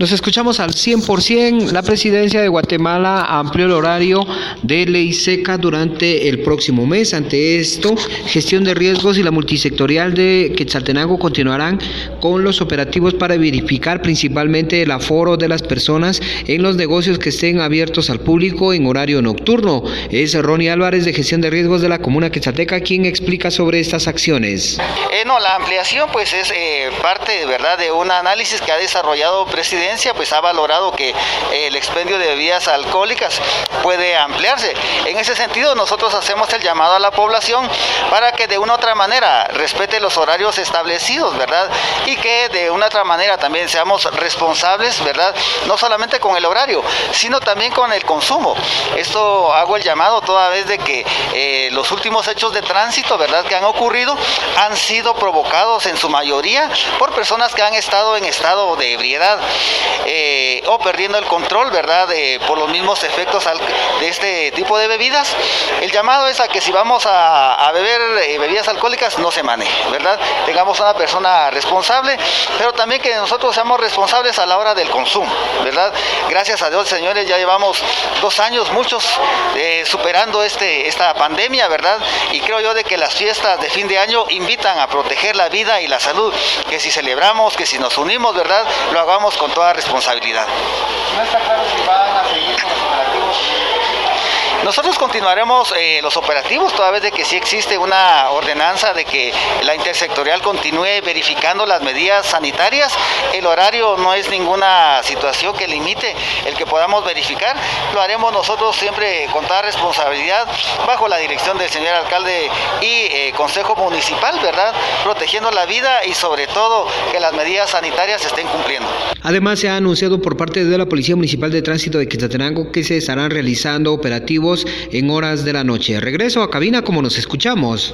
Nos escuchamos al 100%. La presidencia de Guatemala amplió el horario de ley seca durante el próximo mes. Ante esto, gestión de riesgos y la multisectorial de Quetzaltenango continuarán con los operativos para verificar principalmente el aforo de las personas en los negocios que estén abiertos al público en horario nocturno. Es Ronnie Álvarez de gestión de riesgos de la comuna Quetzalteca quien explica sobre estas acciones. Eh, no, la ampliación pues es eh, parte, ¿verdad?, de un análisis que ha desarrollado presidente pues ha valorado que eh, el expendio de bebidas alcohólicas puede En ese sentido, nosotros hacemos el llamado a la población para que de una otra manera respete los horarios establecidos, ¿verdad? Y que de una otra manera también seamos responsables, ¿verdad? No solamente con el horario, sino también con el consumo. Esto hago el llamado toda vez de que eh, los últimos hechos de tránsito, ¿verdad?, que han ocurrido han sido provocados en su mayoría por personas que han estado en estado de ebriedad. Eh, o perdiendo el control, ¿verdad? por los mismos efectos de este tipo de bebidas. El llamado es a que si vamos a, beber eh, bebidas alcohólicas no se maneje, ¿verdad? Tengamos una persona responsable, pero también que nosotros seamos responsables a la hora del consumo, ¿verdad? Gracias a Dios, señores, ya llevamos dos años, muchos eh, superando este, esta pandemia, ¿verdad? Y creo yo de que las fiestas de fin de año invitan a proteger la vida y la salud, que si celebramos, que si nos unimos, ¿verdad? Lo hagamos con toda responsabilidad. No está claro si van a seguir con los operativos. Nosotros continuaremos eh, los operativos toda vez de que sí existe una ordenanza de que la intersectorial continúe verificando las medidas sanitarias. El horario no es ninguna situación que limite el que podamos verificar. Lo haremos nosotros siempre con toda responsabilidad bajo la dirección del señor alcalde y consejo municipal, ¿verdad? Protegiendo la vida y sobre todo que las medidas sanitarias estén cumpliendo. Además se ha anunciado por parte de la Policía Municipal de Tránsito de Quetzaltenango que se estarán realizando operativos en horas de la noche. Regreso a cabina como nos escuchamos.